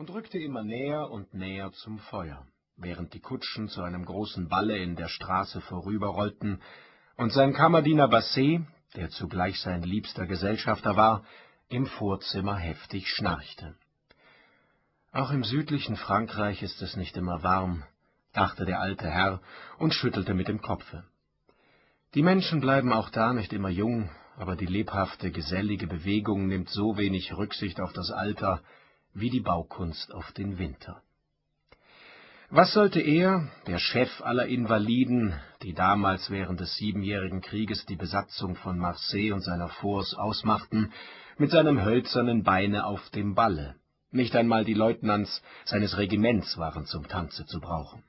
und rückte immer näher und näher zum Feuer, während die Kutschen zu einem großen Balle in der Straße vorüberrollten und sein Kammerdiener Basset, der zugleich sein liebster Gesellschafter war, im Vorzimmer heftig schnarchte. Auch im südlichen Frankreich ist es nicht immer warm, dachte der alte Herr und schüttelte mit dem Kopfe. Die Menschen bleiben auch da nicht immer jung, aber die lebhafte, gesellige Bewegung nimmt so wenig Rücksicht auf das Alter wie die Baukunst auf den Winter. Was sollte er, der Chef aller Invaliden, die damals während des Siebenjährigen Krieges die Besatzung von Marseille und seiner Forts ausmachten, mit seinem hölzernen Beine auf dem Balle? Nicht einmal die Leutnants seines Regiments waren zum Tanze zu brauchen.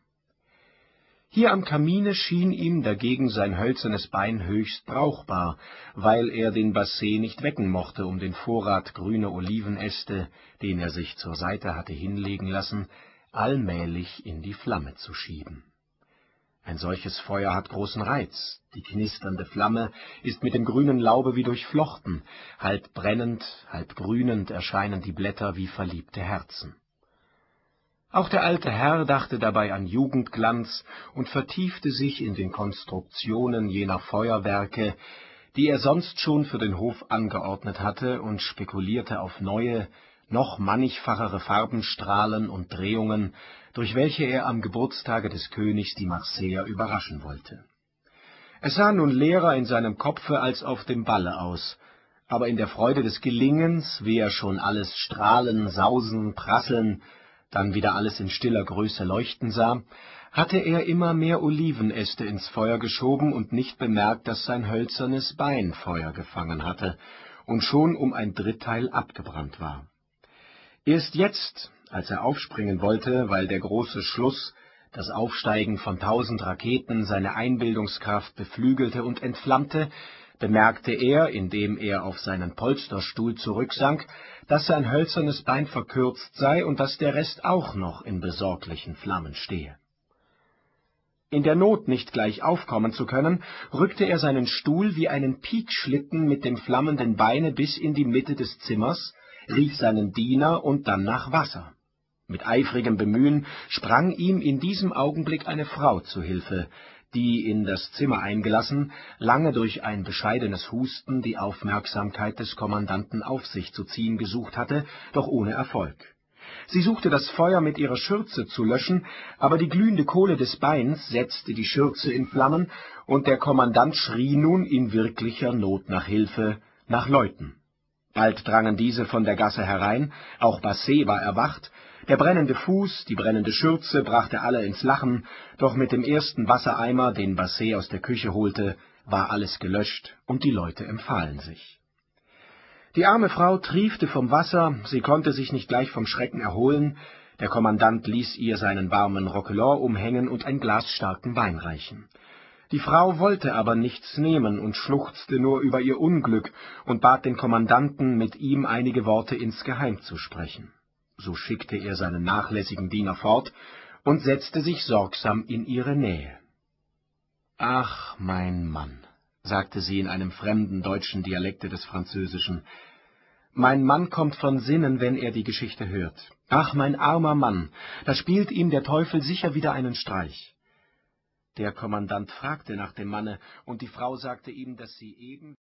Hier am Kamine schien ihm dagegen sein hölzernes Bein höchst brauchbar, weil er den Basset nicht wecken mochte, um den Vorrat grüner Olivenäste, den er sich zur Seite hatte hinlegen lassen, allmählich in die Flamme zu schieben. Ein solches Feuer hat großen Reiz, die knisternde Flamme ist mit dem grünen Laube wie durchflochten, halb brennend, halb grünend erscheinen die Blätter wie verliebte Herzen. Auch der alte Herr dachte dabei an Jugendglanz und vertiefte sich in den Konstruktionen jener Feuerwerke, die er sonst schon für den Hof angeordnet hatte, und spekulierte auf neue, noch mannigfachere Farbenstrahlen und Drehungen, durch welche er am Geburtstage des Königs die Marseiller überraschen wollte. Es sah nun leerer in seinem Kopfe als auf dem Balle aus, aber in der Freude des Gelingens, wie er schon alles strahlen, sausen, prasseln, dann wieder alles in stiller Größe leuchten sah, hatte er immer mehr Olivenäste ins Feuer geschoben und nicht bemerkt, dass sein hölzernes Bein Feuer gefangen hatte und schon um ein Dritteil abgebrannt war. Erst jetzt, als er aufspringen wollte, weil der große Schluss, das Aufsteigen von tausend Raketen, seine Einbildungskraft beflügelte und entflammte, bemerkte er, indem er auf seinen Polsterstuhl zurücksank, dass sein hölzernes Bein verkürzt sei und dass der Rest auch noch in besorglichen Flammen stehe. In der Not nicht gleich aufkommen zu können, rückte er seinen Stuhl wie einen Piekschlitten mit dem flammenden Beine bis in die Mitte des Zimmers, rief seinen Diener und dann nach Wasser. Mit eifrigem Bemühen sprang ihm in diesem Augenblick eine Frau zu Hilfe, die, in das Zimmer eingelassen, lange durch ein bescheidenes Husten die Aufmerksamkeit des Kommandanten auf sich zu ziehen gesucht hatte, doch ohne Erfolg. Sie suchte das Feuer mit ihrer Schürze zu löschen, aber die glühende Kohle des Beins setzte die Schürze in Flammen, und der Kommandant schrie nun in wirklicher Not nach Hilfe, nach Leuten. Bald drangen diese von der Gasse herein, auch Basset war erwacht, der brennende Fuß, die brennende Schürze brachte alle ins Lachen, doch mit dem ersten Wassereimer, den Basset aus der Küche holte, war alles gelöscht und die Leute empfahlen sich. Die arme Frau triefte vom Wasser, sie konnte sich nicht gleich vom Schrecken erholen, der Kommandant ließ ihr seinen warmen Roquelaure umhängen und ein Glas starken Wein reichen. Die Frau wollte aber nichts nehmen und schluchzte nur über ihr Unglück und bat den Kommandanten, mit ihm einige Worte insgeheim zu sprechen so schickte er seinen nachlässigen Diener fort und setzte sich sorgsam in ihre Nähe. »Ach, mein Mann«, sagte sie in einem fremden deutschen Dialekte des Französischen, »mein Mann kommt von Sinnen, wenn er die Geschichte hört. Ach, mein armer Mann, da spielt ihm der Teufel sicher wieder einen Streich.« Der Kommandant fragte nach dem Manne, und die Frau sagte ihm, dass sie eben